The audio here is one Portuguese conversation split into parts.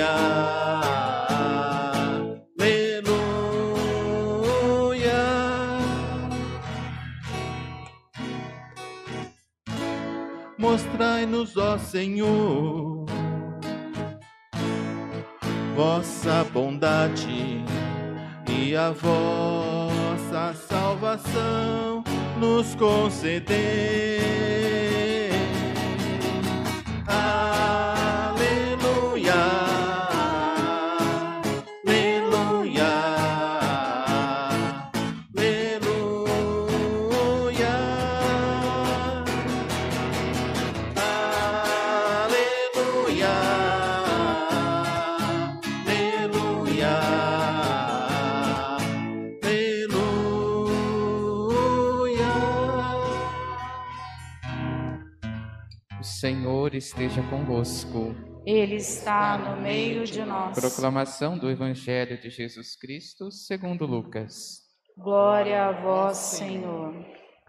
Aleluia. Mostrai-nos, ó Senhor, vossa bondade e a vossa salvação nos conceder. Senhor esteja convosco. Ele está no meio de nós. Proclamação do Evangelho de Jesus Cristo, segundo Lucas. Glória a vós, Senhor.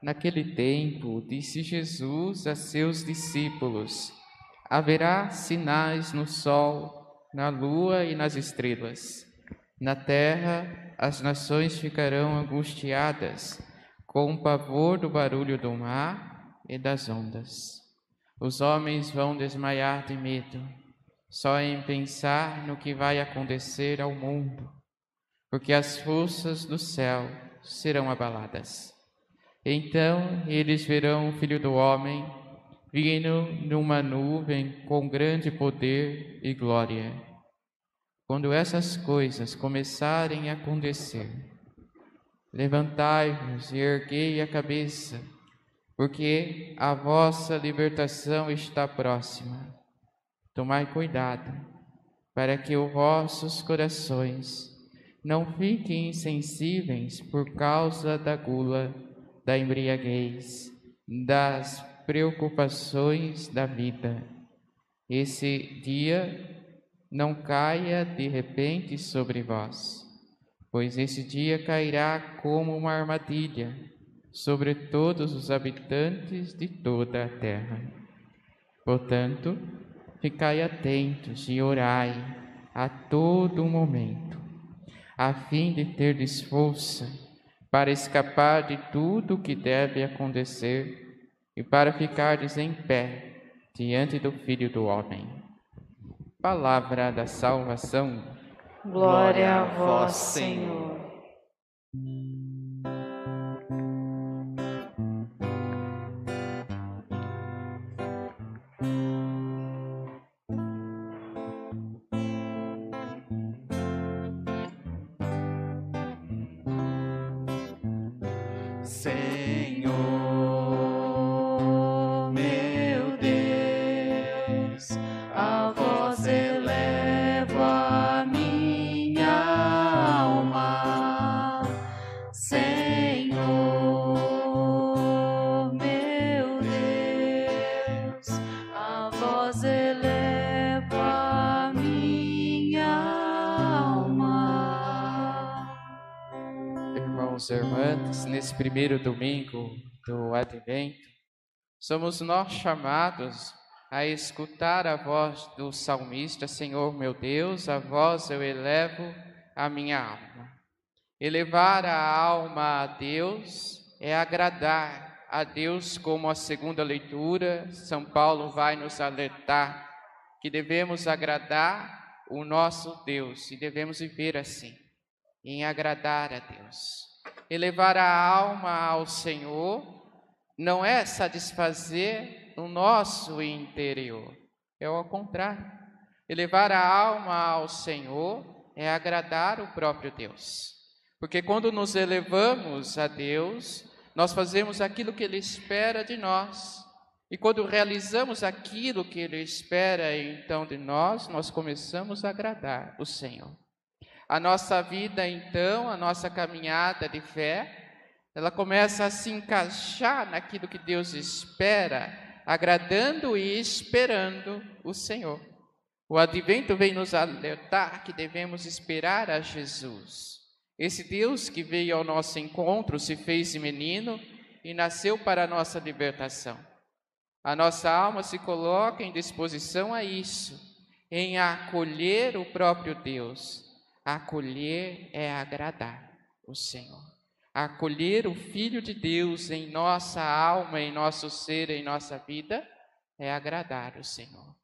Naquele tempo, disse Jesus a seus discípulos: Haverá sinais no sol, na lua e nas estrelas. Na terra, as nações ficarão angustiadas, com o pavor do barulho do mar e das ondas. Os homens vão desmaiar de medo, só em pensar no que vai acontecer ao mundo, porque as forças do céu serão abaladas. Então eles verão o Filho do Homem vindo numa nuvem com grande poder e glória. Quando essas coisas começarem a acontecer, levantai-vos e erguei a cabeça porque a vossa libertação está próxima. Tomai cuidado, para que os vossos corações não fiquem insensíveis por causa da gula, da embriaguez, das preocupações da vida. Esse dia não caia de repente sobre vós, pois esse dia cairá como uma armadilha sobre todos os habitantes de toda a terra. Portanto, ficai atentos e orai a todo momento, a fim de ter força para escapar de tudo o que deve acontecer e para ficardes em pé diante do Filho do Homem. Palavra da salvação. Glória a vós, Senhor. Senhor. Irmãos e irmãs, nesse primeiro domingo do Advento, somos nós chamados a escutar a voz do salmista: Senhor meu Deus, a voz eu elevo a minha alma. Elevar a alma a Deus é agradar a Deus, como a segunda leitura, São Paulo vai nos alertar que devemos agradar o nosso Deus e devemos viver assim, em agradar a Deus. Elevar a alma ao Senhor não é satisfazer o nosso interior, é ao contrário. Elevar a alma ao Senhor é agradar o próprio Deus. Porque quando nos elevamos a Deus, nós fazemos aquilo que Ele espera de nós. E quando realizamos aquilo que Ele espera então de nós, nós começamos a agradar o Senhor. A nossa vida, então, a nossa caminhada de fé, ela começa a se encaixar naquilo que Deus espera, agradando e esperando o Senhor. O advento vem nos alertar que devemos esperar a Jesus. Esse Deus que veio ao nosso encontro, se fez menino e nasceu para a nossa libertação. A nossa alma se coloca em disposição a isso, em acolher o próprio Deus, Acolher é agradar o Senhor. Acolher o Filho de Deus em nossa alma, em nosso ser, em nossa vida, é agradar o Senhor.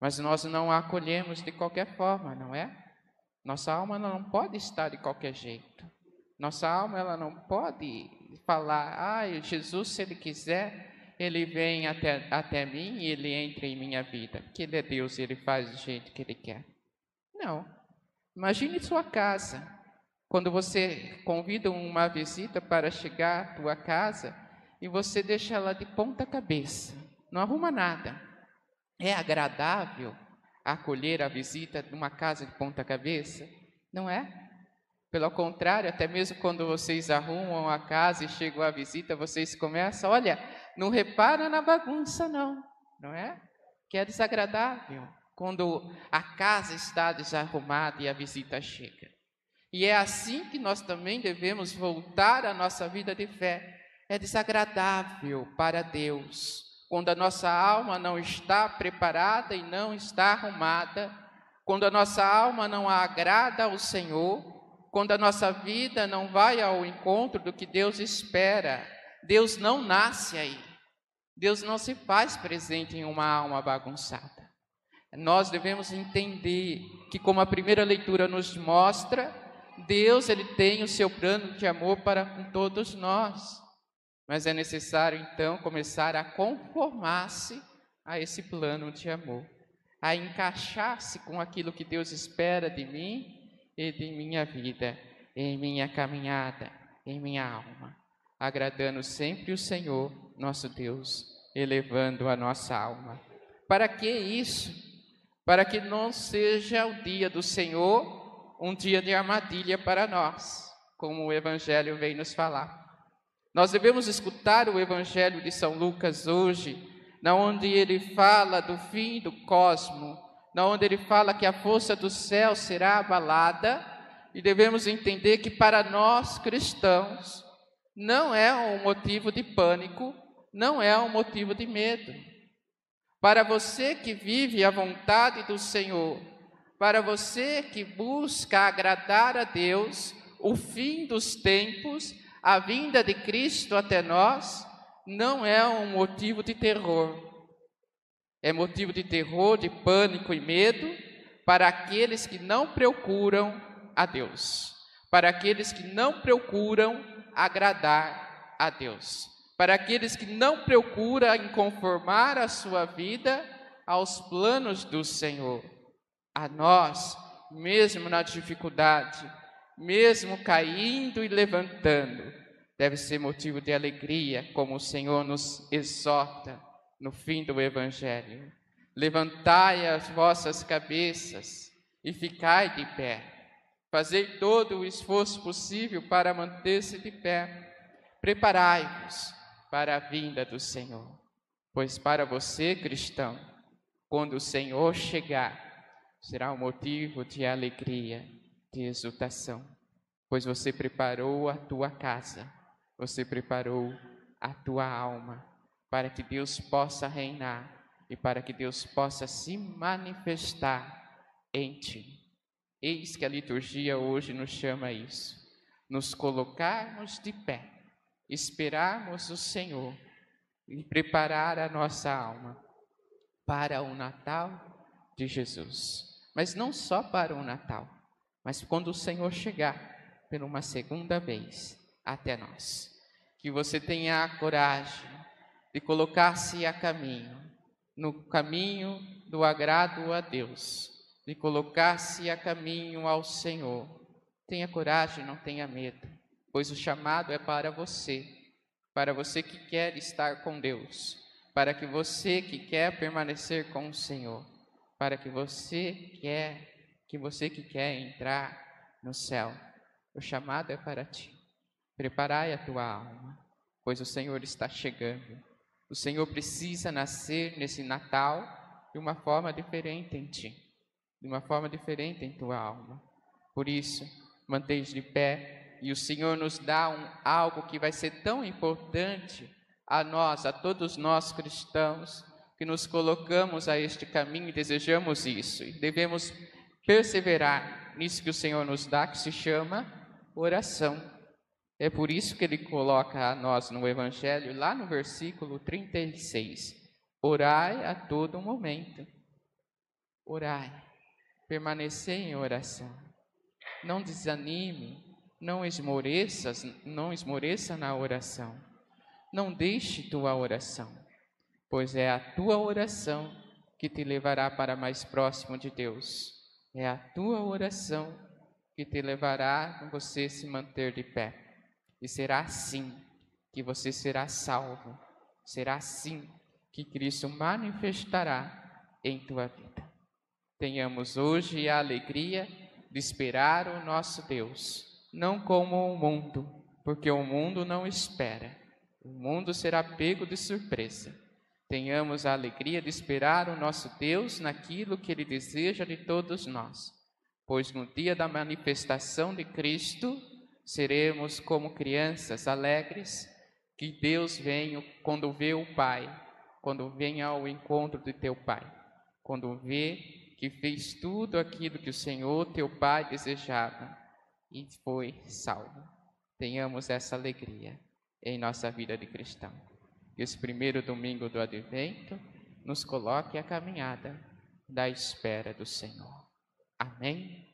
Mas nós não a acolhemos de qualquer forma, não é? Nossa alma não pode estar de qualquer jeito. Nossa alma ela não pode falar, ah, Jesus, se Ele quiser, Ele vem até, até mim e Ele entra em minha vida. Que Ele é Deus Ele faz do jeito que Ele quer. Não. Imagine sua casa. Quando você convida uma visita para chegar à tua casa e você deixa ela de ponta cabeça, não arruma nada. É agradável acolher a visita de uma casa de ponta cabeça? Não é? Pelo contrário, até mesmo quando vocês arrumam a casa e chegam a visita, vocês começam, olha, não repara na bagunça não, não é? Que é desagradável quando a casa está desarrumada e a visita chega. E é assim que nós também devemos voltar à nossa vida de fé. É desagradável para Deus quando a nossa alma não está preparada e não está arrumada, quando a nossa alma não agrada ao Senhor, quando a nossa vida não vai ao encontro do que Deus espera. Deus não nasce aí. Deus não se faz presente em uma alma bagunçada. Nós devemos entender que, como a primeira leitura nos mostra, Deus ele tem o seu plano de amor para com todos nós. Mas é necessário então começar a conformar-se a esse plano de amor, a encaixar-se com aquilo que Deus espera de mim e de minha vida, em minha caminhada, em minha alma, agradando sempre o Senhor, nosso Deus, elevando a nossa alma. Para que isso? Para que não seja o dia do Senhor um dia de armadilha para nós, como o Evangelho vem nos falar. Nós devemos escutar o Evangelho de São Lucas hoje, na onde ele fala do fim do cosmo, na onde ele fala que a força do céu será abalada, e devemos entender que para nós cristãos não é um motivo de pânico, não é um motivo de medo. Para você que vive a vontade do Senhor, para você que busca agradar a Deus, o fim dos tempos, a vinda de Cristo até nós, não é um motivo de terror. É motivo de terror, de pânico e medo para aqueles que não procuram a Deus, para aqueles que não procuram agradar a Deus para aqueles que não procuram conformar a sua vida aos planos do Senhor. A nós, mesmo na dificuldade, mesmo caindo e levantando, deve ser motivo de alegria, como o Senhor nos exorta no fim do Evangelho. Levantai as vossas cabeças e ficai de pé. Fazei todo o esforço possível para manter-se de pé. Preparai-vos para a vinda do Senhor. Pois para você, cristão, quando o Senhor chegar, será um motivo de alegria, de exultação, pois você preparou a tua casa, você preparou a tua alma para que Deus possa reinar e para que Deus possa se manifestar em ti. Eis que a liturgia hoje nos chama a isso, nos colocarmos de pé esperarmos o Senhor e preparar a nossa alma para o Natal de Jesus. Mas não só para o Natal, mas quando o Senhor chegar por uma segunda vez até nós. Que você tenha a coragem de colocar-se a caminho, no caminho do agrado a Deus, de colocar-se a caminho ao Senhor. Tenha coragem, não tenha medo pois o chamado é para você, para você que quer estar com Deus, para que você que quer permanecer com o Senhor, para que você quer que você que quer entrar no céu. O chamado é para ti. Preparai a tua alma, pois o Senhor está chegando. O Senhor precisa nascer nesse Natal de uma forma diferente em ti, de uma forma diferente em tua alma. Por isso, mantenha de pé e o Senhor nos dá um, algo que vai ser tão importante a nós, a todos nós cristãos, que nos colocamos a este caminho e desejamos isso. E devemos perseverar nisso que o Senhor nos dá, que se chama oração. É por isso que ele coloca a nós no Evangelho, lá no versículo 36, Orai a todo momento. Orai. Permanecer em oração. Não desanime, não esmoreça, não esmoreça na oração. Não deixe tua oração, pois é a tua oração que te levará para mais próximo de Deus. É a tua oração que te levará a você se manter de pé. E será assim que você será salvo. Será assim que Cristo manifestará em tua vida. Tenhamos hoje a alegria de esperar o nosso Deus, não como o mundo, porque o mundo não espera. O mundo será pego de surpresa. Tenhamos a alegria de esperar o nosso Deus naquilo que Ele deseja de todos nós, pois no dia da manifestação de Cristo seremos como crianças alegres que Deus venha quando vê o Pai, quando vem ao encontro de teu Pai, quando vê que fez tudo aquilo que o Senhor teu Pai desejava e foi salvo. Tenhamos essa alegria em nossa vida de cristão. Que esse primeiro domingo do advento nos coloque a caminhada da espera do Senhor. Amém?